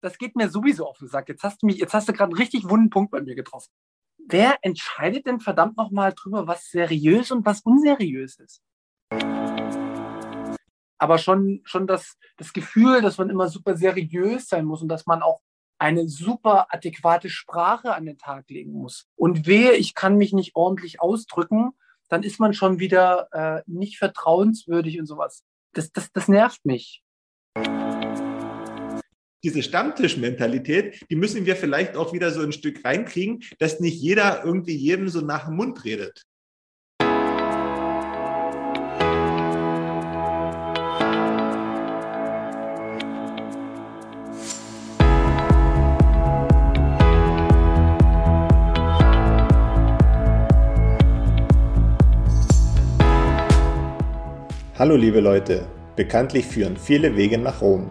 das geht mir sowieso auf den Sack. Jetzt hast du mich, jetzt hast du gerade einen richtig wunden Punkt bei mir getroffen. Wer entscheidet denn verdammt nochmal drüber, was seriös und was unseriös ist? Aber schon, schon das, das Gefühl, dass man immer super seriös sein muss und dass man auch eine super adäquate Sprache an den Tag legen muss. Und wehe, ich kann mich nicht ordentlich ausdrücken, dann ist man schon wieder äh, nicht vertrauenswürdig und sowas. Das, das, das nervt mich diese Stammtischmentalität, die müssen wir vielleicht auch wieder so ein Stück reinkriegen, dass nicht jeder irgendwie jedem so nach dem Mund redet. Hallo liebe Leute, bekanntlich führen viele Wege nach Rom.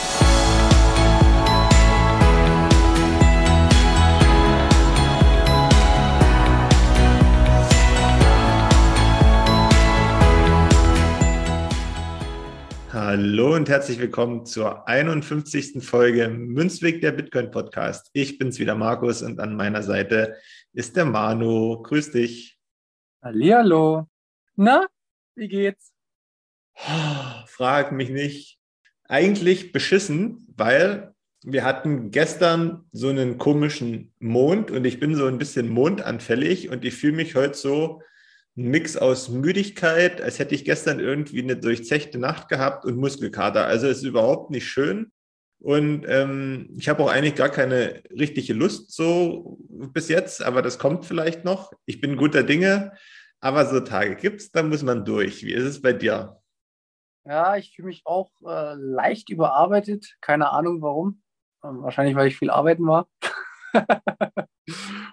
Hallo und herzlich willkommen zur 51. Folge Münzweg der Bitcoin Podcast. Ich bin's wieder Markus und an meiner Seite ist der Manu. Grüß dich. Hallihallo. Na, wie geht's? Frag mich nicht. Eigentlich beschissen, weil wir hatten gestern so einen komischen Mond und ich bin so ein bisschen mondanfällig und ich fühle mich heute so Mix aus Müdigkeit, als hätte ich gestern irgendwie eine durchzechte Nacht gehabt und Muskelkater. Also es ist überhaupt nicht schön. Und ähm, ich habe auch eigentlich gar keine richtige Lust so bis jetzt, aber das kommt vielleicht noch. Ich bin guter Dinge, aber so Tage gibt es, da muss man durch. Wie ist es bei dir? Ja, ich fühle mich auch äh, leicht überarbeitet. Keine Ahnung warum. Ähm, wahrscheinlich, weil ich viel arbeiten war.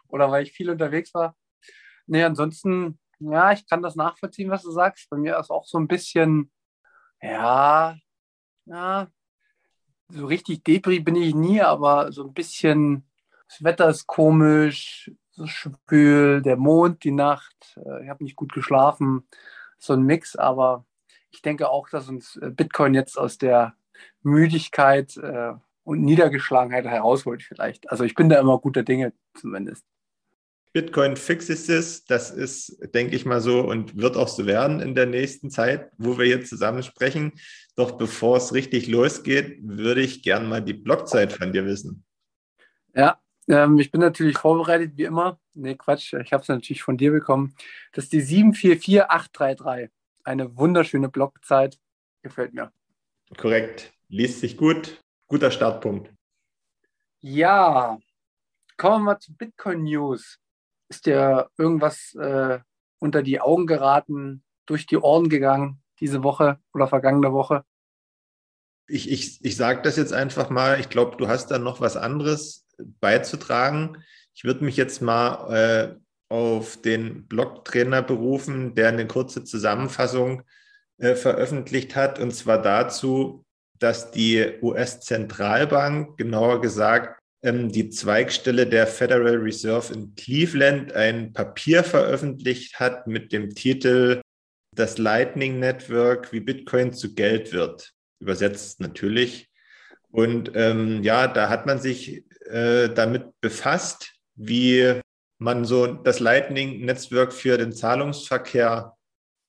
Oder weil ich viel unterwegs war. Nee, ansonsten ja, ich kann das nachvollziehen, was du sagst. Bei mir ist auch so ein bisschen, ja, ja, so richtig Depri bin ich nie, aber so ein bisschen, das Wetter ist komisch, so schwül, der Mond, die Nacht, äh, ich habe nicht gut geschlafen, so ein Mix, aber ich denke auch, dass uns äh, Bitcoin jetzt aus der Müdigkeit äh, und Niedergeschlagenheit herausholt vielleicht. Also ich bin da immer guter Dinge zumindest. Bitcoin fixes es. Das ist, denke ich mal so und wird auch so werden in der nächsten Zeit, wo wir jetzt zusammen sprechen. Doch bevor es richtig losgeht, würde ich gerne mal die Blockzeit von dir wissen. Ja, ähm, ich bin natürlich vorbereitet, wie immer. Nee, Quatsch, ich habe es natürlich von dir bekommen. Das ist die 744833. Eine wunderschöne Blockzeit. Gefällt mir. Korrekt. Liest sich gut. Guter Startpunkt. Ja, kommen wir mal zu Bitcoin News. Ist dir irgendwas äh, unter die Augen geraten, durch die Ohren gegangen diese Woche oder vergangene Woche? Ich, ich, ich sage das jetzt einfach mal. Ich glaube, du hast da noch was anderes beizutragen. Ich würde mich jetzt mal äh, auf den Blog-Trainer berufen, der eine kurze Zusammenfassung äh, veröffentlicht hat, und zwar dazu, dass die US-Zentralbank, genauer gesagt die Zweigstelle der Federal Reserve in Cleveland ein Papier veröffentlicht hat mit dem Titel Das Lightning Network, wie Bitcoin zu Geld wird. Übersetzt natürlich. Und ähm, ja, da hat man sich äh, damit befasst, wie man so das Lightning-Netzwerk für den Zahlungsverkehr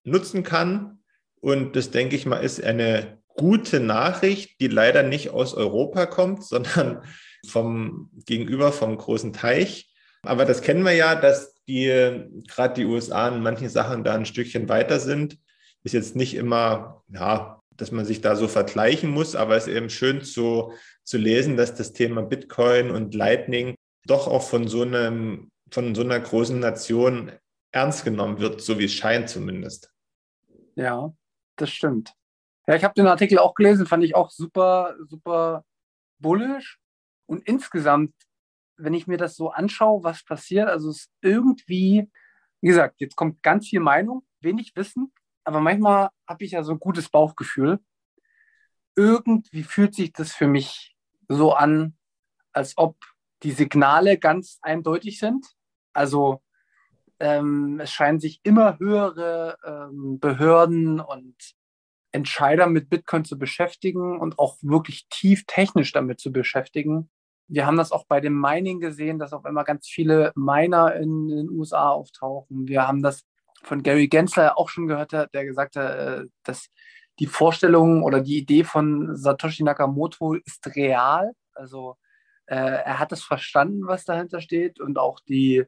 nutzen kann. Und das, denke ich mal, ist eine gute Nachricht, die leider nicht aus Europa kommt, sondern vom Gegenüber vom großen Teich. Aber das kennen wir ja, dass die, gerade die USA in manchen Sachen da ein Stückchen weiter sind. Ist jetzt nicht immer, ja, dass man sich da so vergleichen muss, aber es ist eben schön zu, zu lesen, dass das Thema Bitcoin und Lightning doch auch von so einem, von so einer großen Nation ernst genommen wird, so wie es scheint zumindest. Ja, das stimmt. Ja, ich habe den Artikel auch gelesen, fand ich auch super, super bullisch. Und insgesamt wenn ich mir das so anschaue, was passiert, also es ist irgendwie, wie gesagt, jetzt kommt ganz viel Meinung, wenig Wissen, aber manchmal habe ich ja so ein gutes Bauchgefühl. Irgendwie fühlt sich das für mich so an, als ob die Signale ganz eindeutig sind. Also ähm, es scheinen sich immer höhere ähm, Behörden und Entscheider mit Bitcoin zu beschäftigen und auch wirklich tief technisch damit zu beschäftigen. Wir haben das auch bei dem Mining gesehen, dass auf einmal ganz viele Miner in den USA auftauchen. Wir haben das von Gary Gensler auch schon gehört, der gesagt hat, äh, dass die Vorstellung oder die Idee von Satoshi Nakamoto ist real. Also äh, er hat es verstanden, was dahinter steht und auch die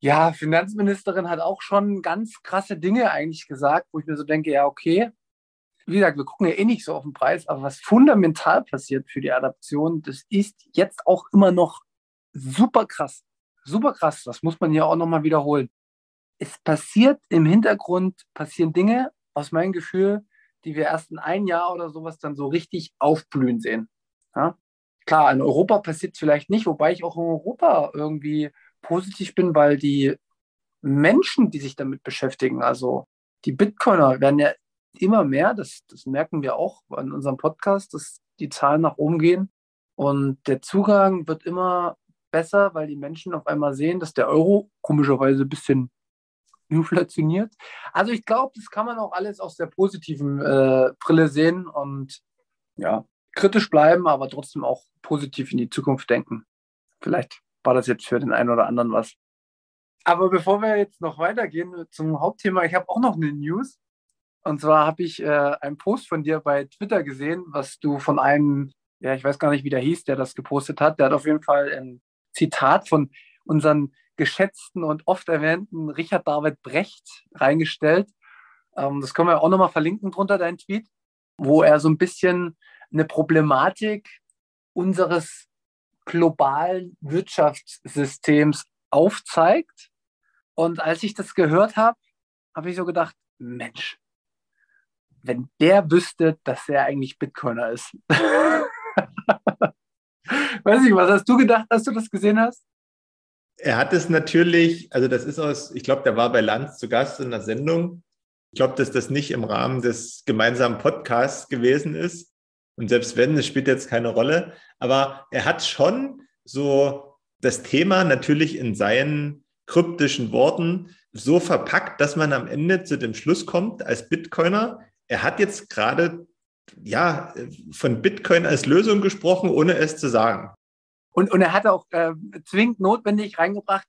ja, Finanzministerin hat auch schon ganz krasse Dinge eigentlich gesagt, wo ich mir so denke, ja, okay, wie gesagt, wir gucken ja eh nicht so auf den Preis, aber was fundamental passiert für die Adaption, das ist jetzt auch immer noch super krass. Super krass, das muss man hier auch nochmal wiederholen. Es passiert im Hintergrund, passieren Dinge, aus meinem Gefühl, die wir erst in ein Jahr oder sowas dann so richtig aufblühen sehen. Ja? Klar, in Europa passiert es vielleicht nicht, wobei ich auch in Europa irgendwie positiv bin, weil die Menschen, die sich damit beschäftigen, also die Bitcoiner werden ja immer mehr, das, das merken wir auch in unserem Podcast, dass die Zahlen nach oben gehen. Und der Zugang wird immer besser, weil die Menschen auf einmal sehen, dass der Euro komischerweise ein bisschen inflationiert. Also ich glaube, das kann man auch alles aus der positiven äh, Brille sehen und ja, kritisch bleiben, aber trotzdem auch positiv in die Zukunft denken. Vielleicht war das jetzt für den einen oder anderen was. Aber bevor wir jetzt noch weitergehen zum Hauptthema, ich habe auch noch eine News. Und zwar habe ich äh, einen Post von dir bei Twitter gesehen, was du von einem, ja, ich weiß gar nicht, wie der hieß, der das gepostet hat. Der hat auf jeden Fall ein Zitat von unseren geschätzten und oft erwähnten Richard David Brecht reingestellt. Ähm, das können wir auch nochmal verlinken drunter, dein Tweet, wo er so ein bisschen eine Problematik unseres globalen Wirtschaftssystems aufzeigt. Und als ich das gehört habe, habe ich so gedacht, Mensch, wenn der wüsste, dass er eigentlich Bitcoiner ist. Weiß ich, was hast du gedacht, als du das gesehen hast? Er hat es natürlich, also das ist aus, ich glaube, der war bei Lanz zu Gast in der Sendung. Ich glaube, dass das nicht im Rahmen des gemeinsamen Podcasts gewesen ist. Und selbst wenn, es spielt jetzt keine Rolle. Aber er hat schon so das Thema natürlich in seinen kryptischen Worten so verpackt, dass man am Ende zu dem Schluss kommt, als Bitcoiner, er hat jetzt gerade ja von Bitcoin als Lösung gesprochen, ohne es zu sagen. Und, und er hat auch äh, zwingend notwendig reingebracht,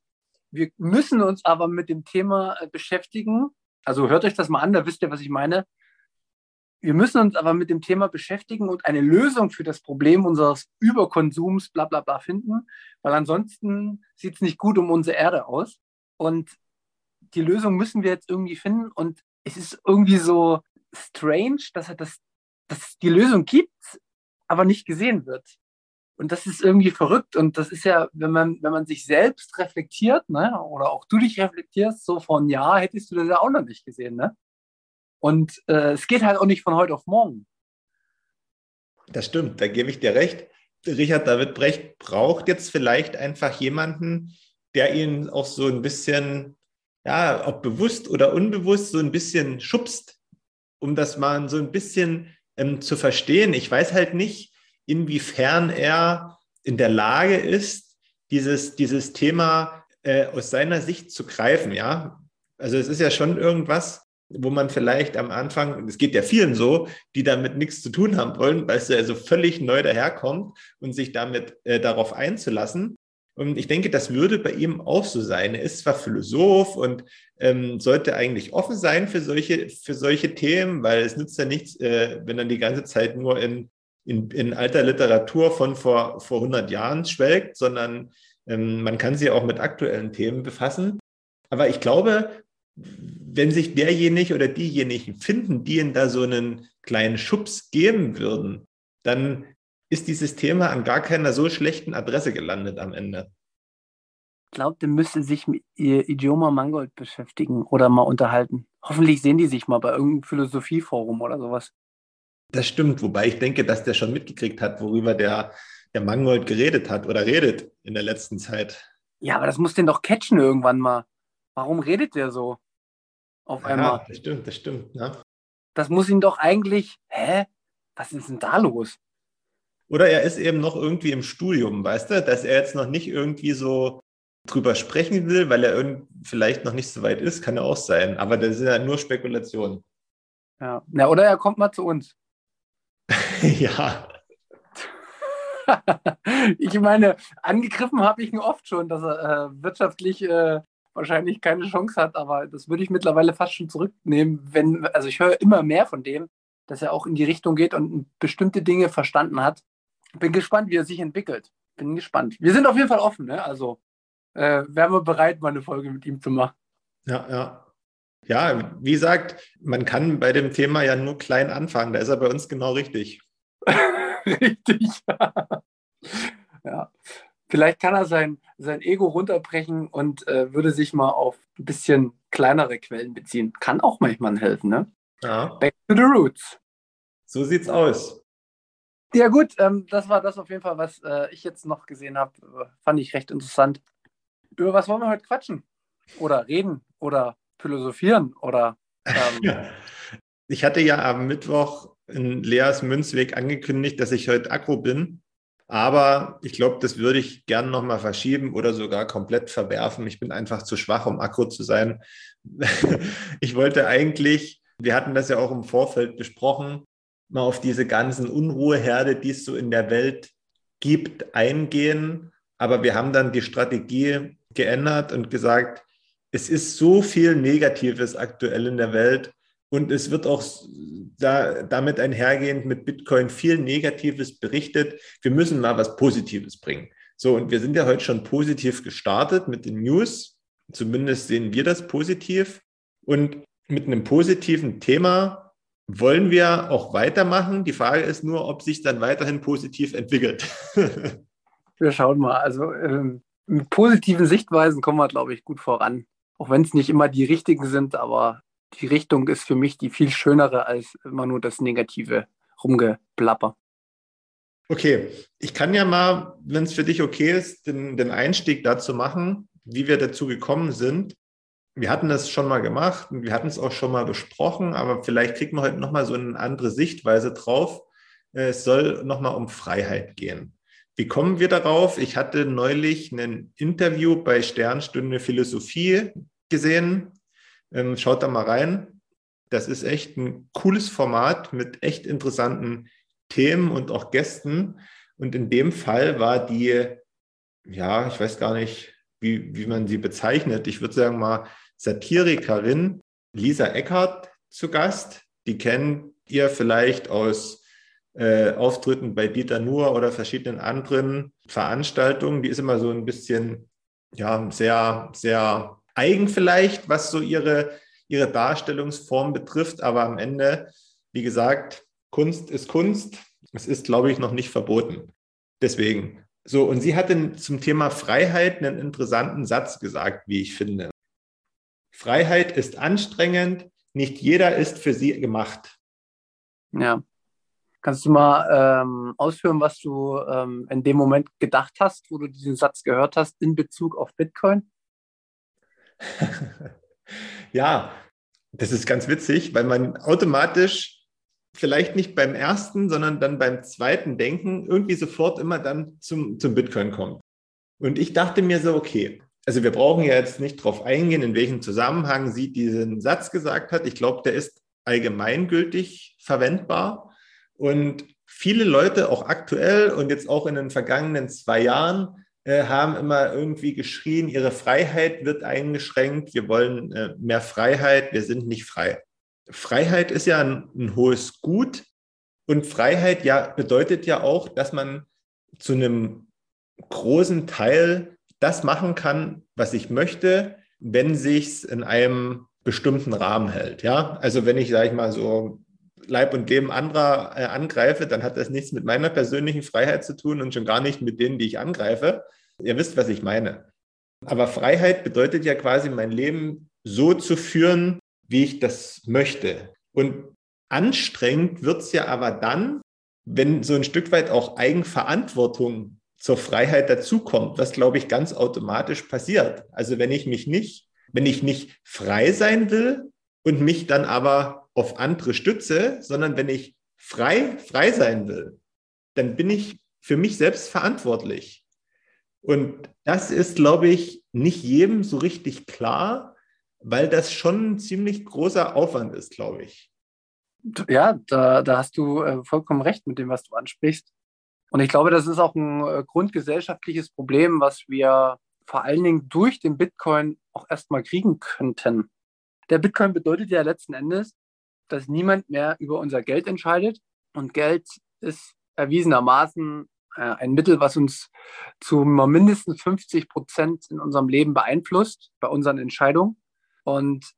wir müssen uns aber mit dem Thema äh, beschäftigen. Also hört euch das mal an, da wisst ihr, was ich meine. Wir müssen uns aber mit dem Thema beschäftigen und eine Lösung für das Problem unseres Überkonsums, bla bla bla, finden, weil ansonsten sieht es nicht gut um unsere Erde aus. Und die Lösung müssen wir jetzt irgendwie finden. Und es ist irgendwie so, strange, dass er das, dass die Lösung gibt, aber nicht gesehen wird. Und das ist irgendwie verrückt. Und das ist ja, wenn man, wenn man sich selbst reflektiert, ne, oder auch du dich reflektierst, so von ja, hättest du das ja auch noch nicht gesehen, ne? Und äh, es geht halt auch nicht von heute auf morgen. Das stimmt, da gebe ich dir recht. Richard David Brecht braucht jetzt vielleicht einfach jemanden, der ihn auch so ein bisschen, ja, ob bewusst oder unbewusst, so ein bisschen schubst um das mal so ein bisschen ähm, zu verstehen. Ich weiß halt nicht, inwiefern er in der Lage ist, dieses, dieses Thema äh, aus seiner Sicht zu greifen, ja. Also es ist ja schon irgendwas, wo man vielleicht am Anfang, es geht ja vielen so, die damit nichts zu tun haben wollen, weil es ja so völlig neu daherkommt und sich damit äh, darauf einzulassen. Und ich denke, das würde bei ihm auch so sein. Er ist zwar Philosoph und ähm, sollte eigentlich offen sein für solche, für solche Themen, weil es nützt ja nichts, äh, wenn er die ganze Zeit nur in, in, in alter Literatur von vor, vor 100 Jahren schwelgt, sondern ähm, man kann sich auch mit aktuellen Themen befassen. Aber ich glaube, wenn sich derjenige oder diejenigen finden, die ihm da so einen kleinen Schubs geben würden, dann ist dieses Thema an gar keiner so schlechten Adresse gelandet am Ende. Ich glaube, der müsste sich mit ihr Idioma Mangold beschäftigen oder mal unterhalten. Hoffentlich sehen die sich mal bei irgendeinem Philosophieforum oder sowas. Das stimmt, wobei ich denke, dass der schon mitgekriegt hat, worüber der der Mangold geredet hat oder redet in der letzten Zeit. Ja, aber das muss den doch catchen irgendwann mal. Warum redet der so? Auf einmal. Ja, das stimmt, das stimmt. Ja. Das muss ihn doch eigentlich. Hä? Was ist denn da los? Oder er ist eben noch irgendwie im Studium, weißt du, dass er jetzt noch nicht irgendwie so drüber sprechen will, weil er vielleicht noch nicht so weit ist, kann ja auch sein. Aber das sind ja nur Spekulationen. Ja. ja, oder er kommt mal zu uns. ja. ich meine, angegriffen habe ich ihn oft schon, dass er äh, wirtschaftlich äh, wahrscheinlich keine Chance hat, aber das würde ich mittlerweile fast schon zurücknehmen, wenn, also ich höre immer mehr von dem, dass er auch in die Richtung geht und bestimmte Dinge verstanden hat. Bin gespannt, wie er sich entwickelt. Bin gespannt. Wir sind auf jeden Fall offen, ne? Also äh, wären wir bereit, mal eine Folge mit ihm zu machen. Ja, ja. Ja, wie gesagt, man kann bei dem Thema ja nur klein anfangen. Da ist er bei uns genau richtig. richtig. ja. Vielleicht kann er sein, sein Ego runterbrechen und äh, würde sich mal auf ein bisschen kleinere Quellen beziehen. Kann auch manchmal helfen, ne? Ja. Back to the roots. So sieht's aus. Ja, gut, ähm, das war das auf jeden Fall, was äh, ich jetzt noch gesehen habe. Fand ich recht interessant. Über was wollen wir heute quatschen? Oder reden? Oder philosophieren? Oder. Ähm, ich hatte ja am Mittwoch in Leas Münzweg angekündigt, dass ich heute Akku bin. Aber ich glaube, das würde ich gerne nochmal verschieben oder sogar komplett verwerfen. Ich bin einfach zu schwach, um Akku zu sein. ich wollte eigentlich, wir hatten das ja auch im Vorfeld besprochen, mal auf diese ganzen Unruheherde, die es so in der Welt gibt, eingehen. Aber wir haben dann die Strategie geändert und gesagt, es ist so viel Negatives aktuell in der Welt und es wird auch da, damit einhergehend mit Bitcoin viel Negatives berichtet. Wir müssen mal was Positives bringen. So, und wir sind ja heute schon positiv gestartet mit den News. Zumindest sehen wir das positiv. Und mit einem positiven Thema wollen wir auch weitermachen. Die Frage ist nur, ob sich dann weiterhin positiv entwickelt. wir schauen mal. Also ähm, mit positiven Sichtweisen kommen wir, glaube ich, gut voran. Auch wenn es nicht immer die richtigen sind, aber die Richtung ist für mich die viel schönere als immer nur das negative Rumgeplapper. Okay, ich kann ja mal, wenn es für dich okay ist, den, den Einstieg dazu machen, wie wir dazu gekommen sind. Wir hatten das schon mal gemacht und wir hatten es auch schon mal besprochen, aber vielleicht kriegen wir heute nochmal so eine andere Sichtweise drauf. Es soll nochmal um Freiheit gehen. Wie kommen wir darauf? Ich hatte neulich ein Interview bei Sternstunde Philosophie gesehen. Ähm, schaut da mal rein. Das ist echt ein cooles Format mit echt interessanten Themen und auch Gästen. Und in dem Fall war die, ja, ich weiß gar nicht, wie, wie man sie bezeichnet. Ich würde sagen mal Satirikerin Lisa Eckert zu Gast. Die kennt ihr vielleicht aus äh, Auftritten bei Dieter Nuhr oder verschiedenen anderen Veranstaltungen. Die ist immer so ein bisschen, ja, sehr, sehr eigen vielleicht, was so ihre, ihre Darstellungsform betrifft. Aber am Ende, wie gesagt, Kunst ist Kunst. Es ist, glaube ich, noch nicht verboten. Deswegen. So, und sie hatte zum Thema Freiheit einen interessanten Satz gesagt, wie ich finde. Freiheit ist anstrengend, nicht jeder ist für sie gemacht. Ja. Kannst du mal ähm, ausführen, was du ähm, in dem Moment gedacht hast, wo du diesen Satz gehört hast in Bezug auf Bitcoin? ja, das ist ganz witzig, weil man automatisch vielleicht nicht beim ersten, sondern dann beim zweiten Denken irgendwie sofort immer dann zum, zum Bitcoin kommt. Und ich dachte mir so, okay, also wir brauchen ja jetzt nicht darauf eingehen, in welchem Zusammenhang sie diesen Satz gesagt hat. Ich glaube, der ist allgemeingültig verwendbar. Und viele Leute, auch aktuell und jetzt auch in den vergangenen zwei Jahren, äh, haben immer irgendwie geschrien, ihre Freiheit wird eingeschränkt, wir wollen äh, mehr Freiheit, wir sind nicht frei. Freiheit ist ja ein, ein hohes Gut und Freiheit ja bedeutet ja auch, dass man zu einem großen Teil das machen kann, was ich möchte, wenn sich in einem bestimmten Rahmen hält. Ja, also wenn ich, sage ich mal, so Leib und Leben anderer äh, angreife, dann hat das nichts mit meiner persönlichen Freiheit zu tun und schon gar nicht mit denen, die ich angreife. Ihr wisst, was ich meine. Aber Freiheit bedeutet ja quasi, mein Leben so zu führen, wie ich das möchte. Und anstrengend wird es ja aber dann, wenn so ein Stück weit auch Eigenverantwortung zur Freiheit dazukommt, was glaube ich ganz automatisch passiert. Also wenn ich mich nicht, wenn ich nicht frei sein will und mich dann aber auf andere stütze, sondern wenn ich frei, frei sein will, dann bin ich für mich selbst verantwortlich. Und das ist, glaube ich, nicht jedem so richtig klar, weil das schon ein ziemlich großer Aufwand ist, glaube ich. Ja, da, da hast du äh, vollkommen recht mit dem, was du ansprichst. Und ich glaube, das ist auch ein äh, grundgesellschaftliches Problem, was wir vor allen Dingen durch den Bitcoin auch erstmal kriegen könnten. Der Bitcoin bedeutet ja letzten Endes, dass niemand mehr über unser Geld entscheidet. Und Geld ist erwiesenermaßen äh, ein Mittel, was uns zu mindestens 50 Prozent in unserem Leben beeinflusst, bei unseren Entscheidungen. Und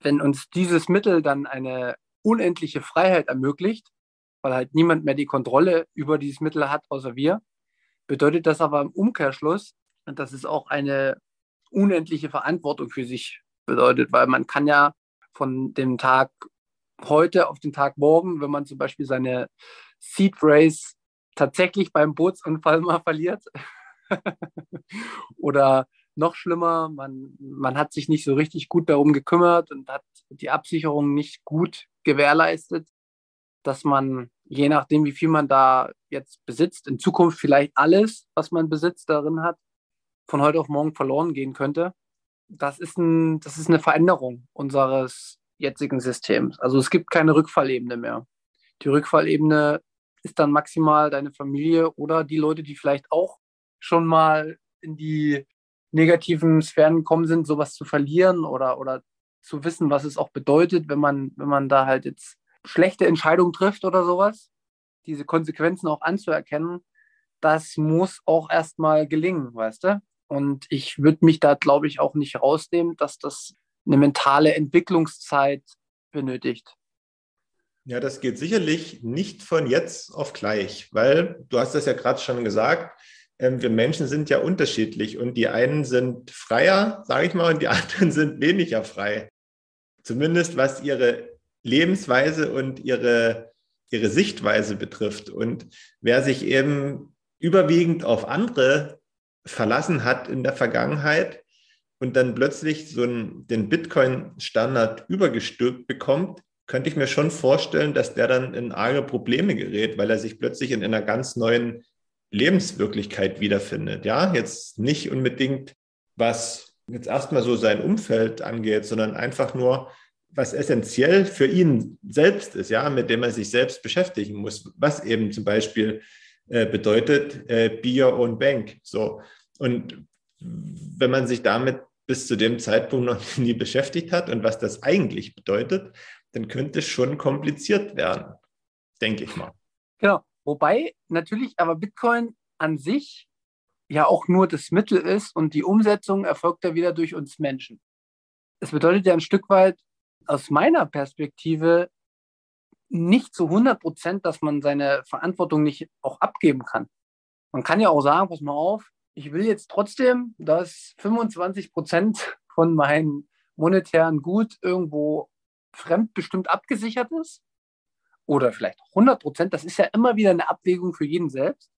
wenn uns dieses Mittel dann eine unendliche Freiheit ermöglicht, weil halt niemand mehr die Kontrolle über dieses Mittel hat, außer wir, bedeutet das aber im Umkehrschluss, dass es auch eine unendliche Verantwortung für sich bedeutet, weil man kann ja von dem Tag heute auf den Tag morgen, wenn man zum Beispiel seine Seed Race tatsächlich beim Bootsunfall mal verliert oder noch schlimmer, man, man hat sich nicht so richtig gut darum gekümmert und hat die Absicherung nicht gut gewährleistet, dass man, je nachdem, wie viel man da jetzt besitzt, in Zukunft vielleicht alles, was man besitzt, darin hat, von heute auf morgen verloren gehen könnte. Das ist, ein, das ist eine Veränderung unseres jetzigen Systems. Also es gibt keine Rückfallebene mehr. Die Rückfallebene ist dann maximal deine Familie oder die Leute, die vielleicht auch schon mal in die negativen Sphären gekommen sind, sowas zu verlieren oder, oder zu wissen, was es auch bedeutet, wenn man, wenn man da halt jetzt schlechte Entscheidungen trifft oder sowas. Diese Konsequenzen auch anzuerkennen, das muss auch erstmal gelingen, weißt du? Und ich würde mich da, glaube ich, auch nicht rausnehmen, dass das eine mentale Entwicklungszeit benötigt. Ja, das geht sicherlich nicht von jetzt auf gleich, weil du hast das ja gerade schon gesagt, wir Menschen sind ja unterschiedlich und die einen sind freier, sage ich mal, und die anderen sind weniger frei. Zumindest was ihre Lebensweise und ihre, ihre Sichtweise betrifft. Und wer sich eben überwiegend auf andere verlassen hat in der Vergangenheit und dann plötzlich so einen, den Bitcoin-Standard übergestülpt bekommt, könnte ich mir schon vorstellen, dass der dann in arge Probleme gerät, weil er sich plötzlich in einer ganz neuen Lebenswirklichkeit wiederfindet. Ja, jetzt nicht unbedingt, was jetzt erstmal so sein Umfeld angeht, sondern einfach nur, was essentiell für ihn selbst ist, ja, mit dem er sich selbst beschäftigen muss, was eben zum Beispiel äh, bedeutet, äh, be your own bank. So. Und wenn man sich damit bis zu dem Zeitpunkt noch nie beschäftigt hat und was das eigentlich bedeutet, dann könnte es schon kompliziert werden, denke ich mal. Genau. Wobei natürlich aber Bitcoin an sich ja auch nur das Mittel ist und die Umsetzung erfolgt ja wieder durch uns Menschen. Es bedeutet ja ein Stück weit aus meiner Perspektive nicht zu 100 Prozent, dass man seine Verantwortung nicht auch abgeben kann. Man kann ja auch sagen, pass mal auf, ich will jetzt trotzdem, dass 25 Prozent von meinem monetären Gut irgendwo fremdbestimmt abgesichert ist oder vielleicht 100 Prozent. Das ist ja immer wieder eine Abwägung für jeden selbst.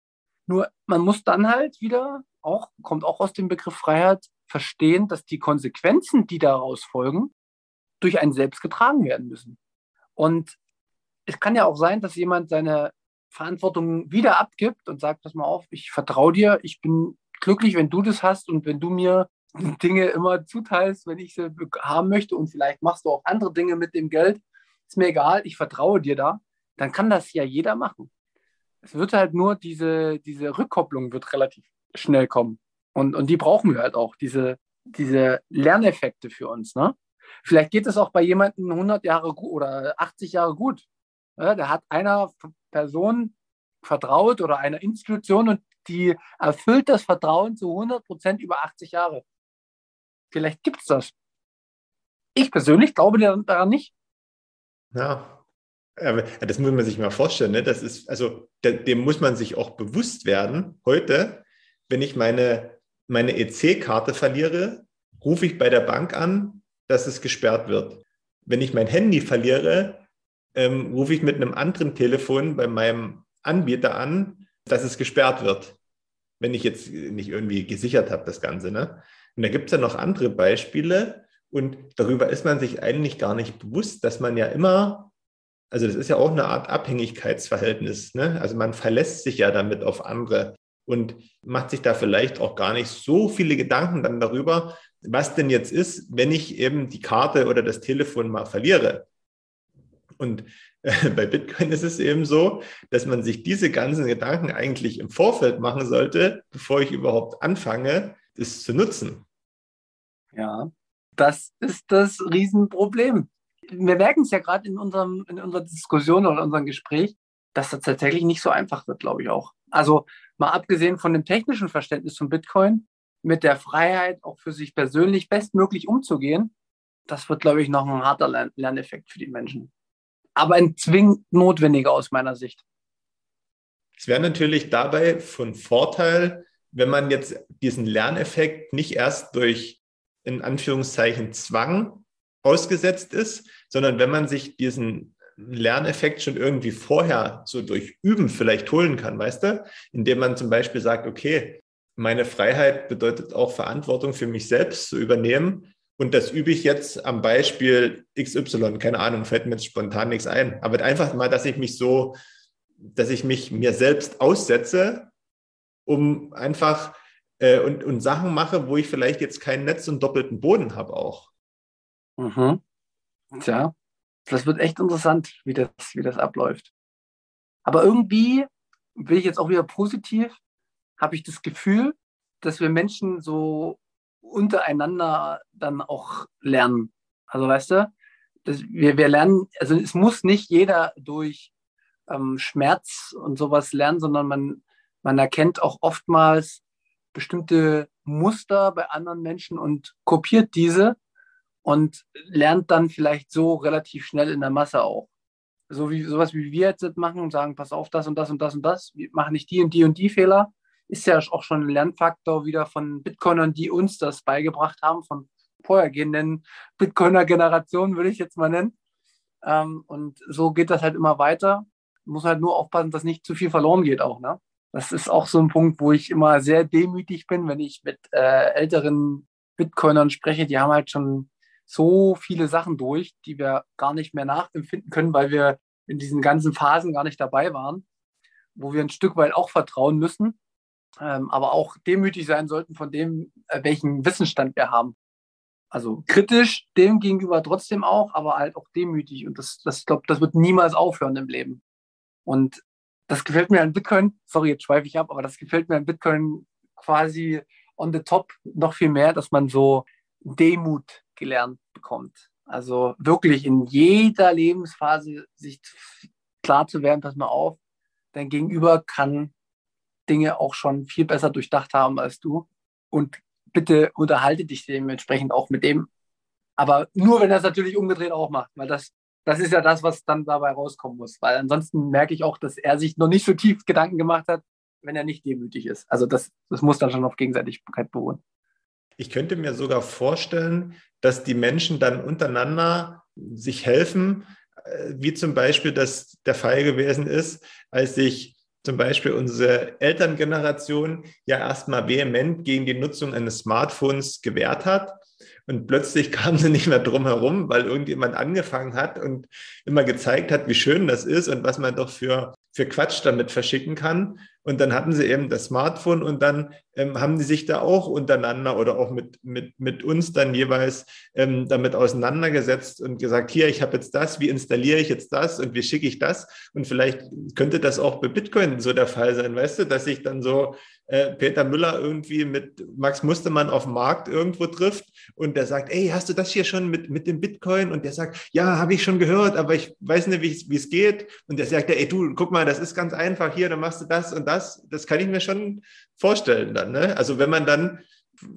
Nur man muss dann halt wieder auch, kommt auch aus dem Begriff Freiheit, verstehen, dass die Konsequenzen, die daraus folgen, durch einen selbst getragen werden müssen. Und es kann ja auch sein, dass jemand seine Verantwortung wieder abgibt und sagt, pass mal auf, ich vertraue dir, ich bin glücklich, wenn du das hast und wenn du mir Dinge immer zuteilst, wenn ich sie haben möchte und vielleicht machst du auch andere Dinge mit dem Geld, ist mir egal, ich vertraue dir da, dann kann das ja jeder machen. Es wird halt nur diese, diese Rückkopplung wird relativ schnell kommen. Und, und die brauchen wir halt auch, diese, diese Lerneffekte für uns. Ne? Vielleicht geht es auch bei jemandem 100 Jahre gut oder 80 Jahre gut. Ja, da hat einer Person vertraut oder einer Institution und die erfüllt das Vertrauen zu 100 Prozent über 80 Jahre. Vielleicht gibt es das. Ich persönlich glaube daran nicht. Ja, das muss man sich mal vorstellen. Ne? Das ist, also, dem muss man sich auch bewusst werden. Heute, wenn ich meine, meine EC-Karte verliere, rufe ich bei der Bank an, dass es gesperrt wird. Wenn ich mein Handy verliere, ähm, rufe ich mit einem anderen Telefon bei meinem Anbieter an, dass es gesperrt wird, wenn ich jetzt nicht irgendwie gesichert habe, das Ganze. Ne? Und da gibt es ja noch andere Beispiele und darüber ist man sich eigentlich gar nicht bewusst, dass man ja immer, also das ist ja auch eine Art Abhängigkeitsverhältnis. Ne? Also man verlässt sich ja damit auf andere und macht sich da vielleicht auch gar nicht so viele Gedanken dann darüber, was denn jetzt ist, wenn ich eben die Karte oder das Telefon mal verliere. Und äh, bei Bitcoin ist es eben so, dass man sich diese ganzen Gedanken eigentlich im Vorfeld machen sollte, bevor ich überhaupt anfange, es zu nutzen. Ja, das ist das Riesenproblem. Wir merken es ja gerade in, in unserer Diskussion oder unserem Gespräch, dass das tatsächlich nicht so einfach wird, glaube ich auch. Also mal abgesehen von dem technischen Verständnis von Bitcoin, mit der Freiheit auch für sich persönlich bestmöglich umzugehen, das wird, glaube ich, noch ein harter Lerneffekt für die Menschen. Aber ein zwingend notwendiger aus meiner Sicht. Es wäre natürlich dabei von Vorteil, wenn man jetzt diesen Lerneffekt nicht erst durch in Anführungszeichen Zwang ausgesetzt ist, sondern wenn man sich diesen Lerneffekt schon irgendwie vorher so durch Üben vielleicht holen kann, weißt du? Indem man zum Beispiel sagt, okay, meine Freiheit bedeutet auch Verantwortung für mich selbst zu übernehmen. Und das übe ich jetzt am Beispiel XY. Keine Ahnung, fällt mir jetzt spontan nichts ein. Aber einfach mal, dass ich mich so, dass ich mich mir selbst aussetze, um einfach äh, und, und Sachen mache, wo ich vielleicht jetzt kein Netz und doppelten Boden habe auch. Mhm. Tja, das wird echt interessant, wie das, wie das abläuft. Aber irgendwie will ich jetzt auch wieder positiv habe ich das Gefühl, dass wir Menschen so untereinander dann auch lernen. Also weißt du, wir, wir lernen, also es muss nicht jeder durch ähm, Schmerz und sowas lernen, sondern man, man erkennt auch oftmals bestimmte Muster bei anderen Menschen und kopiert diese und lernt dann vielleicht so relativ schnell in der Masse auch. So wie sowas wie wir jetzt machen und sagen, pass auf, das und das und das und das, wir machen nicht die und die und die Fehler, ist ja auch schon ein Lernfaktor wieder von Bitcoinern, die uns das beigebracht haben, von vorhergehenden Bitcoiner-Generationen, würde ich jetzt mal nennen. Ähm, und so geht das halt immer weiter. Muss halt nur aufpassen, dass nicht zu viel verloren geht auch. Ne? Das ist auch so ein Punkt, wo ich immer sehr demütig bin, wenn ich mit äh, älteren Bitcoinern spreche. Die haben halt schon so viele Sachen durch, die wir gar nicht mehr nachempfinden können, weil wir in diesen ganzen Phasen gar nicht dabei waren, wo wir ein Stück weit auch vertrauen müssen ähm, aber auch demütig sein sollten von dem, äh, welchen Wissensstand wir haben. Also kritisch dem gegenüber trotzdem auch, aber halt auch demütig. Und das, das glaube, das wird niemals aufhören im Leben. Und das gefällt mir an Bitcoin, sorry, jetzt schweife ich ab, aber das gefällt mir an Bitcoin quasi on the top noch viel mehr, dass man so Demut gelernt bekommt. Also wirklich in jeder Lebensphase sich klar zu werden, pass mal auf, dein Gegenüber kann Dinge auch schon viel besser durchdacht haben als du. Und bitte unterhalte dich dementsprechend auch mit dem. Aber nur, wenn er es natürlich umgedreht auch macht, weil das, das ist ja das, was dann dabei rauskommen muss. Weil ansonsten merke ich auch, dass er sich noch nicht so tief Gedanken gemacht hat, wenn er nicht demütig ist. Also das, das muss dann schon auf Gegenseitigkeit beruhen. Ich könnte mir sogar vorstellen, dass die Menschen dann untereinander sich helfen, äh, wie zum Beispiel das der Fall gewesen ist, als sich zum Beispiel unsere Elterngeneration ja erstmal vehement gegen die Nutzung eines Smartphones gewehrt hat. Und plötzlich kamen sie nicht mehr drum herum, weil irgendjemand angefangen hat und immer gezeigt hat, wie schön das ist und was man doch für für Quatsch damit verschicken kann. Und dann hatten sie eben das Smartphone und dann ähm, haben die sich da auch untereinander oder auch mit, mit, mit uns dann jeweils ähm, damit auseinandergesetzt und gesagt, hier, ich habe jetzt das, wie installiere ich jetzt das und wie schicke ich das? Und vielleicht könnte das auch bei Bitcoin so der Fall sein, weißt du, dass ich dann so äh, Peter Müller irgendwie mit Max Mustermann auf dem Markt irgendwo trifft und der sagt, ey, hast du das hier schon mit, mit dem Bitcoin? Und der sagt, ja, habe ich schon gehört, aber ich weiß nicht, wie es geht. Und der sagt, ey, du, guck mal, das ist ganz einfach hier, dann machst du das und das. Das kann ich mir schon vorstellen dann. Ne? Also wenn man dann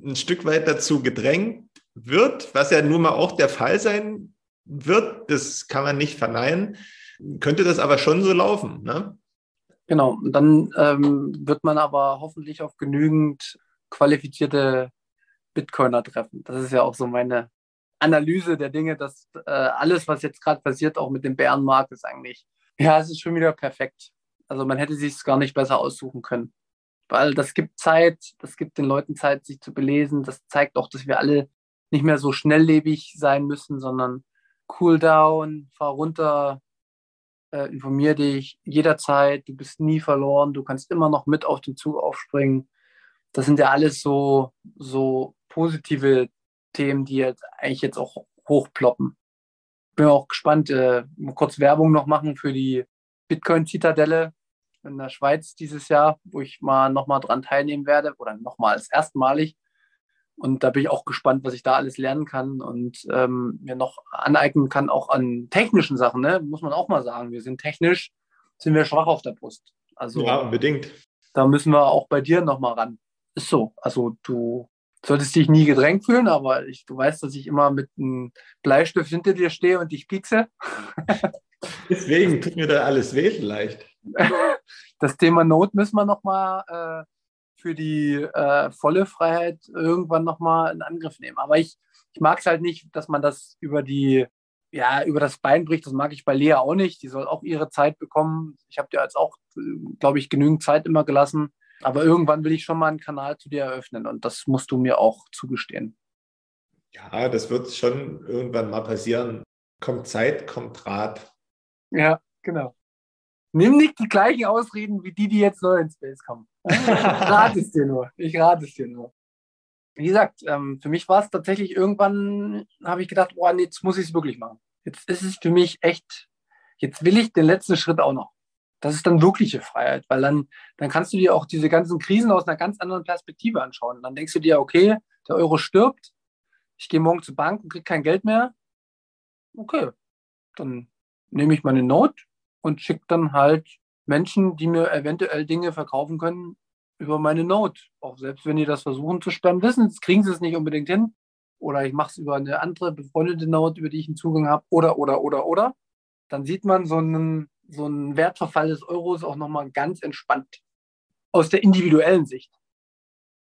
ein Stück weit dazu gedrängt wird, was ja nun mal auch der Fall sein wird, das kann man nicht verneinen, könnte das aber schon so laufen. Ne? Genau, dann ähm, wird man aber hoffentlich auf genügend qualifizierte Bitcoiner treffen. Das ist ja auch so meine Analyse der Dinge, dass äh, alles, was jetzt gerade passiert, auch mit dem Bärenmarkt, ist eigentlich, ja, es ist schon wieder perfekt. Also man hätte sich es gar nicht besser aussuchen können. Weil das gibt Zeit, das gibt den Leuten Zeit, sich zu belesen. Das zeigt auch, dass wir alle nicht mehr so schnelllebig sein müssen, sondern cool down, fahr runter, äh, informier dich jederzeit, du bist nie verloren, du kannst immer noch mit auf den Zug aufspringen. Das sind ja alles so, so positive Themen, die jetzt eigentlich jetzt auch hochploppen. Bin auch gespannt, äh, kurz Werbung noch machen für die Bitcoin-Zitadelle in der Schweiz dieses Jahr, wo ich mal nochmal dran teilnehmen werde oder nochmal als erstmalig. Und da bin ich auch gespannt, was ich da alles lernen kann und ähm, mir noch aneignen kann, auch an technischen Sachen. Ne? Muss man auch mal sagen. Wir sind technisch, sind wir schwach auf der Brust. Also, ja, unbedingt. Da müssen wir auch bei dir nochmal ran. Ist so. Also du solltest dich nie gedrängt fühlen, aber ich, du weißt, dass ich immer mit einem Bleistift hinter dir stehe und dich piekse. Deswegen tut mir da alles weh vielleicht. Das Thema Not müssen wir nochmal äh, für die äh, volle Freiheit irgendwann nochmal in Angriff nehmen. Aber ich, ich mag es halt nicht, dass man das über die, ja, über das Bein bricht. Das mag ich bei Lea auch nicht. Die soll auch ihre Zeit bekommen. Ich habe dir jetzt auch, glaube ich, genügend Zeit immer gelassen. Aber irgendwann will ich schon mal einen Kanal zu dir eröffnen und das musst du mir auch zugestehen. Ja, das wird schon irgendwann mal passieren. Kommt Zeit, kommt Rat. Ja, genau. Nimm nicht die gleichen Ausreden wie die, die jetzt neu ins Space kommen. Ich rate es dir nur. Ich rate es dir nur. Wie gesagt, ähm, für mich war es tatsächlich irgendwann, habe ich gedacht, nee, jetzt muss ich es wirklich machen. Jetzt ist es für mich echt, jetzt will ich den letzten Schritt auch noch. Das ist dann wirkliche Freiheit, weil dann, dann kannst du dir auch diese ganzen Krisen aus einer ganz anderen Perspektive anschauen. Dann denkst du dir, okay, der Euro stirbt, ich gehe morgen zur Bank und kriege kein Geld mehr. Okay, dann nehme ich meine Note und schicke dann halt Menschen, die mir eventuell Dinge verkaufen können, über meine Note. Auch selbst wenn die das versuchen zu sperren, wissen, kriegen sie es nicht unbedingt hin. Oder ich mache es über eine andere befreundete Note, über die ich einen Zugang habe. Oder, oder, oder, oder. Dann sieht man so einen, so einen Wertverfall des Euros auch nochmal ganz entspannt. Aus der individuellen Sicht.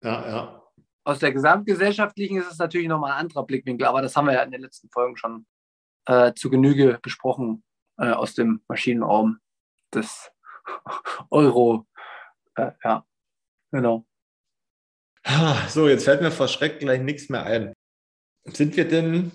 Ja, ja. Aus der gesamtgesellschaftlichen ist es natürlich nochmal ein anderer Blickwinkel, aber das haben wir ja in den letzten Folgen schon äh, zu Genüge besprochen äh, aus dem Maschinenraum des Euro. Äh, ja, genau. So, jetzt fällt mir vor Schreck gleich nichts mehr ein. Sind wir denn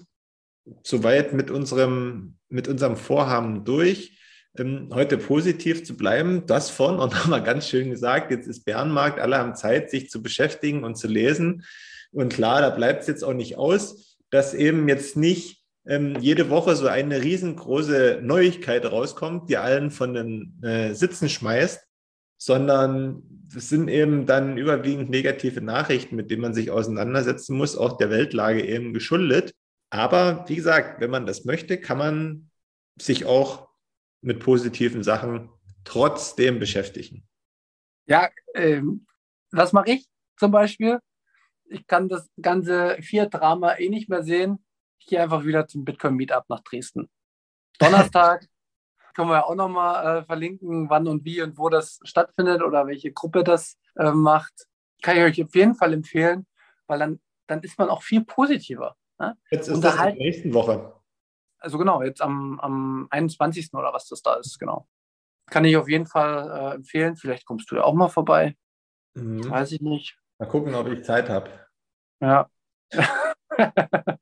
soweit mit unserem, mit unserem Vorhaben durch, ähm, heute positiv zu bleiben? Das von, und haben wir ganz schön gesagt, jetzt ist Bärenmarkt, alle haben Zeit, sich zu beschäftigen und zu lesen. Und klar, da bleibt es jetzt auch nicht aus, dass eben jetzt nicht ähm, jede Woche so eine riesengroße Neuigkeit rauskommt, die allen von den äh, Sitzen schmeißt, sondern es sind eben dann überwiegend negative Nachrichten, mit denen man sich auseinandersetzen muss, auch der Weltlage eben geschuldet. Aber wie gesagt, wenn man das möchte, kann man sich auch mit positiven Sachen trotzdem beschäftigen. Ja, ähm, was mache ich zum Beispiel? Ich kann das ganze Vier-Drama eh nicht mehr sehen gehe einfach wieder zum Bitcoin Meetup nach Dresden. Donnerstag können wir ja auch nochmal äh, verlinken, wann und wie und wo das stattfindet oder welche Gruppe das äh, macht. Kann ich euch auf jeden Fall empfehlen, weil dann, dann ist man auch viel positiver. Ne? Jetzt ist das in der nächsten Woche. Also genau, jetzt am, am 21. oder was das da ist, genau. Kann ich auf jeden Fall äh, empfehlen. Vielleicht kommst du ja auch mal vorbei. Mhm. Weiß ich nicht. Mal gucken, ob ich Zeit habe. Ja.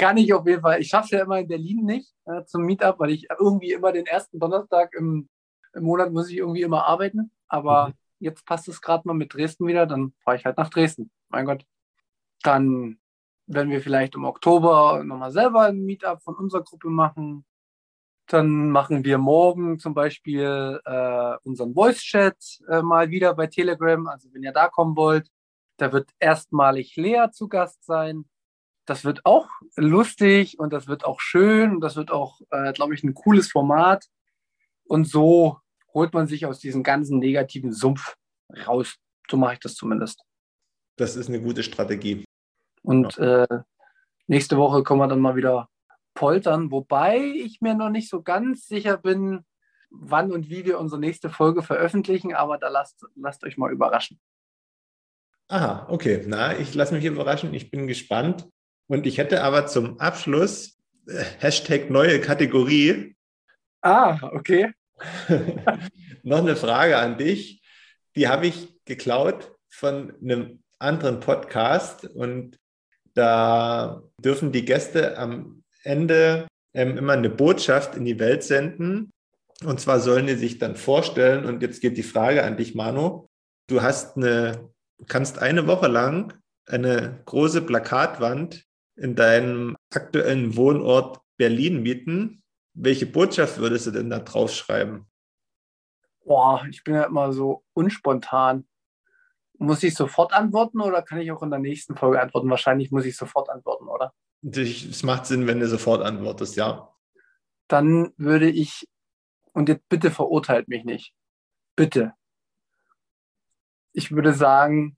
Kann ich auf jeden Fall. Ich schaffe es ja immer in Berlin nicht äh, zum Meetup, weil ich irgendwie immer den ersten Donnerstag im, im Monat muss ich irgendwie immer arbeiten. Aber mhm. jetzt passt es gerade mal mit Dresden wieder, dann fahre ich halt nach Dresden. Mein Gott. Dann werden wir vielleicht im Oktober nochmal selber ein Meetup von unserer Gruppe machen. Dann machen wir morgen zum Beispiel äh, unseren Voice-Chat äh, mal wieder bei Telegram. Also wenn ihr da kommen wollt, da wird erstmalig Lea zu Gast sein das wird auch lustig und das wird auch schön und das wird auch, äh, glaube ich, ein cooles Format. Und so holt man sich aus diesem ganzen negativen Sumpf raus. So mache ich das zumindest. Das ist eine gute Strategie. Und ja. äh, nächste Woche kommen wir dann mal wieder poltern, wobei ich mir noch nicht so ganz sicher bin, wann und wie wir unsere nächste Folge veröffentlichen, aber da lasst, lasst euch mal überraschen. Aha, okay. Na, ich lasse mich überraschen. Ich bin gespannt. Und ich hätte aber zum Abschluss äh, Hashtag neue Kategorie. Ah, okay. Noch eine Frage an dich. Die habe ich geklaut von einem anderen Podcast und da dürfen die Gäste am Ende ähm, immer eine Botschaft in die Welt senden. Und zwar sollen die sich dann vorstellen. Und jetzt geht die Frage an dich, Manu. Du hast eine, kannst eine Woche lang eine große Plakatwand in deinem aktuellen Wohnort Berlin mieten. Welche Botschaft würdest du denn da draufschreiben? Boah, ich bin ja immer so unspontan. Muss ich sofort antworten oder kann ich auch in der nächsten Folge antworten? Wahrscheinlich muss ich sofort antworten, oder? Es macht Sinn, wenn du sofort antwortest, ja. Dann würde ich, und jetzt bitte verurteilt mich nicht. Bitte. Ich würde sagen,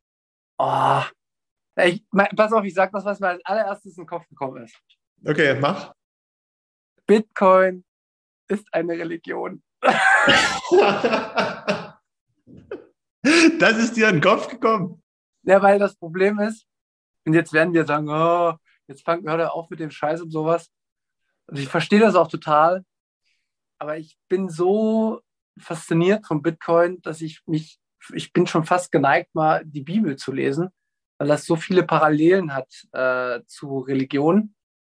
oh, ich, pass auf, ich sage das, was mir als allererstes in den Kopf gekommen ist. Okay, mach. Bitcoin ist eine Religion. das ist dir in den Kopf gekommen. Ja, weil das Problem ist, und jetzt werden wir sagen, oh, jetzt fangt wir auf mit dem Scheiß und sowas. Und ich verstehe das auch total, aber ich bin so fasziniert von Bitcoin, dass ich mich, ich bin schon fast geneigt, mal die Bibel zu lesen, weil das so viele Parallelen hat äh, zu Religion.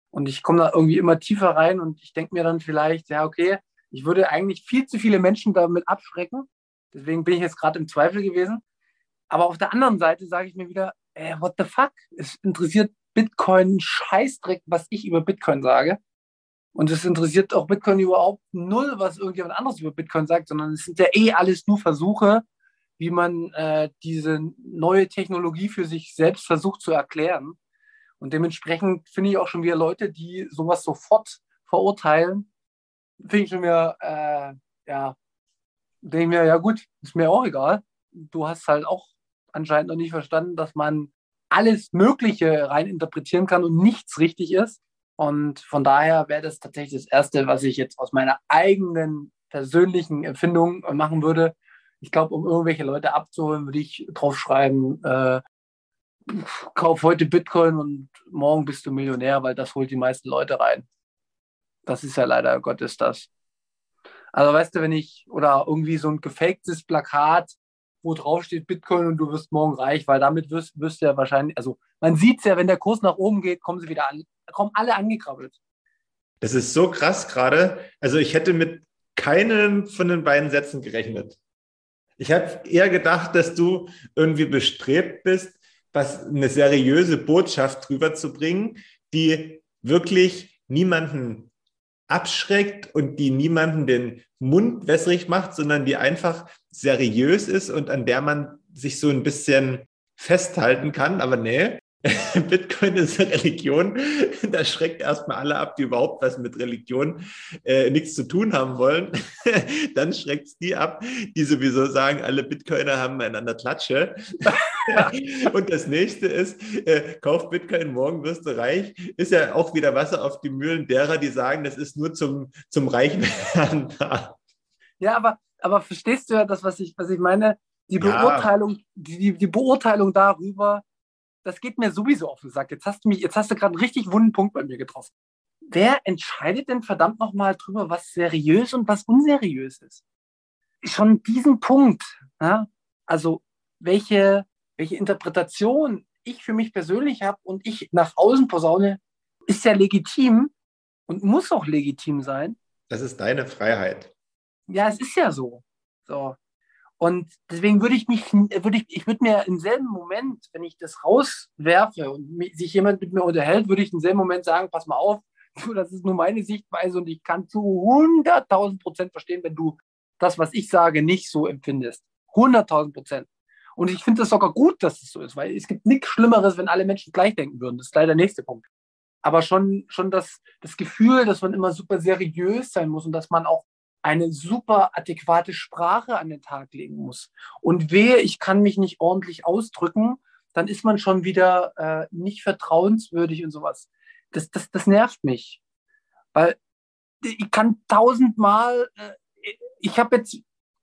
Und ich komme da irgendwie immer tiefer rein und ich denke mir dann vielleicht, ja, okay, ich würde eigentlich viel zu viele Menschen damit abschrecken. Deswegen bin ich jetzt gerade im Zweifel gewesen. Aber auf der anderen Seite sage ich mir wieder, ey, what the fuck? Es interessiert Bitcoin Scheißdreck, was ich über Bitcoin sage. Und es interessiert auch Bitcoin überhaupt null, was irgendjemand anderes über Bitcoin sagt, sondern es sind ja eh alles nur Versuche, wie man äh, diese neue Technologie für sich selbst versucht zu erklären. Und dementsprechend finde ich auch schon wieder Leute, die sowas sofort verurteilen, finde ich schon wieder, äh, ja, denke mir, ja gut, ist mir auch egal. Du hast halt auch anscheinend noch nicht verstanden, dass man alles Mögliche rein interpretieren kann und nichts richtig ist. Und von daher wäre das tatsächlich das Erste, was ich jetzt aus meiner eigenen persönlichen Empfindung machen würde. Ich glaube, um irgendwelche Leute abzuholen, würde ich draufschreiben, äh, kauf heute Bitcoin und morgen bist du Millionär, weil das holt die meisten Leute rein. Das ist ja leider Gottes das. Also weißt du, wenn ich, oder irgendwie so ein gefaktes Plakat, wo drauf steht Bitcoin und du wirst morgen reich, weil damit wirst, wirst du ja wahrscheinlich, also man sieht es ja, wenn der Kurs nach oben geht, kommen sie wieder an, kommen alle angekrabbelt. Das ist so krass gerade. Also ich hätte mit keinem von den beiden Sätzen gerechnet. Ich habe eher gedacht, dass du irgendwie bestrebt bist, was eine seriöse Botschaft drüber zu bringen, die wirklich niemanden abschreckt und die niemanden den Mund wässrig macht, sondern die einfach seriös ist und an der man sich so ein bisschen festhalten kann. Aber nee, Bitcoin ist eine Religion. Das schreckt erstmal alle ab, die überhaupt was mit Religion äh, nichts zu tun haben wollen. Dann schreckt es die ab, die sowieso sagen, alle Bitcoiner haben einander Klatsche. Und das nächste ist, äh, kauf Bitcoin, morgen wirst du reich. Ist ja auch wieder Wasser auf die Mühlen derer, die sagen, das ist nur zum, zum Reichwerden da. Ja, aber, aber verstehst du ja das, was ich, was ich meine? Die Beurteilung, ja. die, die Beurteilung darüber, das geht mir sowieso auf den Sack. Jetzt hast du mich, jetzt hast du gerade einen richtig wunden Punkt bei mir getroffen. Wer entscheidet denn verdammt nochmal drüber, was seriös und was unseriös ist? Schon diesen Punkt, ja? also welche, welche Interpretation ich für mich persönlich habe und ich nach außen posaune, ist ja legitim und muss auch legitim sein. Das ist deine Freiheit. Ja, es ist ja so. So. Und deswegen würde ich mich, würde ich, ich würde mir im selben Moment, wenn ich das rauswerfe und sich jemand mit mir unterhält, würde ich im selben Moment sagen, pass mal auf, das ist nur meine Sichtweise und ich kann zu 100.000 Prozent verstehen, wenn du das, was ich sage, nicht so empfindest. 100.000 Prozent. Und ich finde es sogar gut, dass es so ist, weil es gibt nichts Schlimmeres, wenn alle Menschen gleich denken würden. Das ist leider der nächste Punkt. Aber schon, schon das, das Gefühl, dass man immer super seriös sein muss und dass man auch eine super adäquate Sprache an den Tag legen muss. Und wehe, ich kann mich nicht ordentlich ausdrücken, dann ist man schon wieder äh, nicht vertrauenswürdig und sowas. Das, das, das nervt mich. Weil ich kann tausendmal, äh, ich habe jetzt,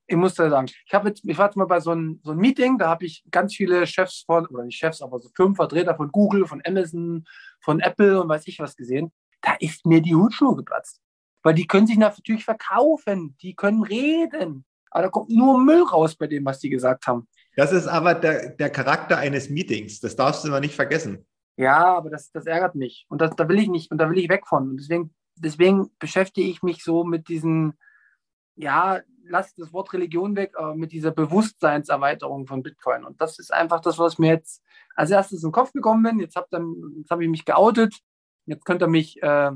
ich muss da sagen, ich habe jetzt, ich war jetzt mal bei so einem so ein Meeting, da habe ich ganz viele Chefs von, oder nicht Chefs, aber so Firmenvertreter von Google, von Amazon, von Apple und weiß ich was gesehen. Da ist mir die Hutschnur geplatzt Weil die können sich natürlich verkaufen, die können reden. Aber da kommt nur Müll raus bei dem, was die gesagt haben. Das ist aber der, der Charakter eines Meetings. Das darfst du immer nicht vergessen. Ja, aber das, das ärgert mich. Und das, da will ich nicht, und da will ich weg von. Und deswegen, deswegen beschäftige ich mich so mit diesen, ja, lass das Wort Religion weg, aber mit dieser Bewusstseinserweiterung von Bitcoin. Und das ist einfach das, was mir jetzt als erstes in den Kopf gekommen bin. Jetzt habe hab ich mich geoutet. Jetzt könnt ihr mich äh,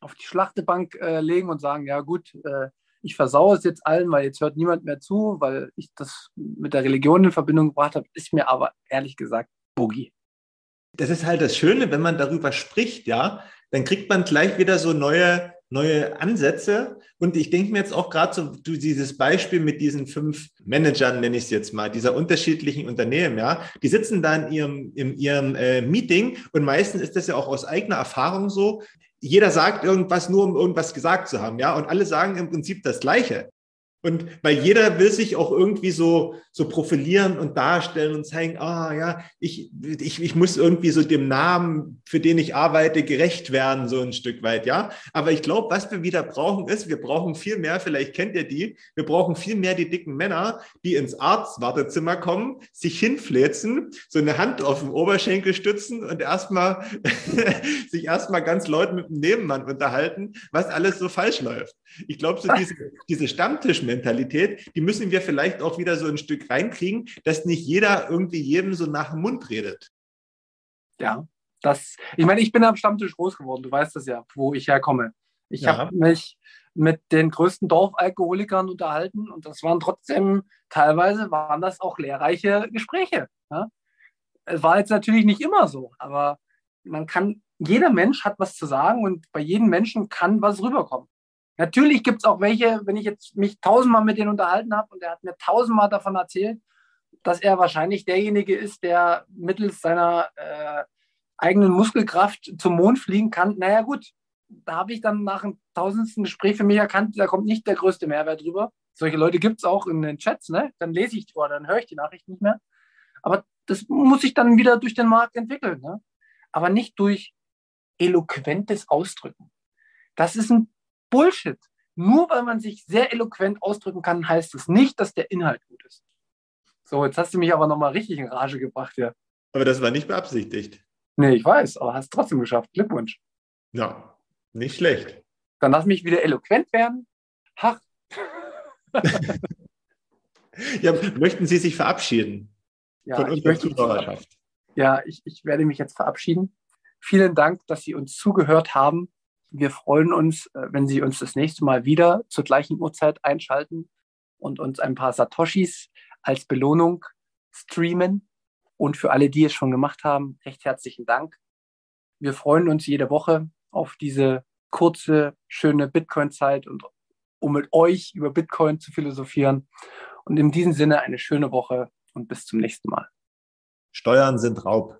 auf die Schlachtebank äh, legen und sagen, ja gut, äh, ich versaue es jetzt allen, weil jetzt hört niemand mehr zu, weil ich das mit der Religion in Verbindung gebracht habe, ist mir aber ehrlich gesagt Boogie. Das ist halt das Schöne, wenn man darüber spricht, ja, dann kriegt man gleich wieder so neue, neue Ansätze. Und ich denke mir jetzt auch gerade so, du dieses Beispiel mit diesen fünf Managern, nenne ich es jetzt mal, dieser unterschiedlichen Unternehmen, ja, die sitzen da in ihrem, in ihrem äh, Meeting und meistens ist das ja auch aus eigener Erfahrung so, jeder sagt irgendwas nur, um irgendwas gesagt zu haben, ja, und alle sagen im Prinzip das Gleiche. Und weil jeder will sich auch irgendwie so, so profilieren und darstellen und zeigen, ah ja, ich, ich, ich muss irgendwie so dem Namen, für den ich arbeite, gerecht werden, so ein Stück weit, ja. Aber ich glaube, was wir wieder brauchen, ist, wir brauchen viel mehr, vielleicht kennt ihr die, wir brauchen viel mehr die dicken Männer, die ins Arztwartezimmer kommen, sich hinfläzen, so eine Hand auf dem Oberschenkel stützen und erstmal sich erstmal ganz laut mit dem Nebenmann unterhalten, was alles so falsch läuft. Ich glaube, so diese, diese Stammtisch Mentalität, die müssen wir vielleicht auch wieder so ein Stück reinkriegen, dass nicht jeder irgendwie jedem so nach dem Mund redet. Ja, das, ich meine, ich bin am Stammtisch groß geworden, du weißt das ja, wo ich herkomme. Ich ja. habe mich mit den größten Dorfalkoholikern unterhalten und das waren trotzdem, teilweise waren das auch lehrreiche Gespräche. Ja? Es war jetzt natürlich nicht immer so, aber man kann, jeder Mensch hat was zu sagen und bei jedem Menschen kann was rüberkommen. Natürlich gibt es auch welche, wenn ich jetzt mich tausendmal mit denen unterhalten habe und er hat mir tausendmal davon erzählt, dass er wahrscheinlich derjenige ist, der mittels seiner äh, eigenen Muskelkraft zum Mond fliegen kann. Naja, gut, da habe ich dann nach dem tausendsten Gespräch für mich erkannt, da kommt nicht der größte Mehrwert drüber. Solche Leute gibt es auch in den Chats, ne? Dann lese ich oder dann höre ich die Nachricht nicht mehr. Aber das muss sich dann wieder durch den Markt entwickeln, ne? Aber nicht durch eloquentes Ausdrücken. Das ist ein Bullshit. Nur weil man sich sehr eloquent ausdrücken kann, heißt es nicht, dass der Inhalt gut ist. So, jetzt hast du mich aber nochmal richtig in Rage gebracht, ja. Aber das war nicht beabsichtigt. Nee, ich weiß, aber hast trotzdem geschafft. Glückwunsch. Ja, nicht schlecht. Dann lass mich wieder eloquent werden. Ach. ja, möchten Sie sich verabschieden ja, von unserer Zuhörerschaft? Ja, ich, ich werde mich jetzt verabschieden. Vielen Dank, dass Sie uns zugehört haben. Wir freuen uns, äh, wenn Sie uns das nächste Mal wieder zur gleichen Uhrzeit einschalten und uns ein paar Satoshis als Belohnung streamen. Und für alle, die es schon gemacht haben, recht herzlichen Dank. Wir freuen uns jede Woche auf diese kurze, schöne Bitcoin-Zeit und um mit euch über Bitcoin zu philosophieren. Und in diesem Sinne eine schöne Woche und bis zum nächsten Mal. Steuern sind Raub.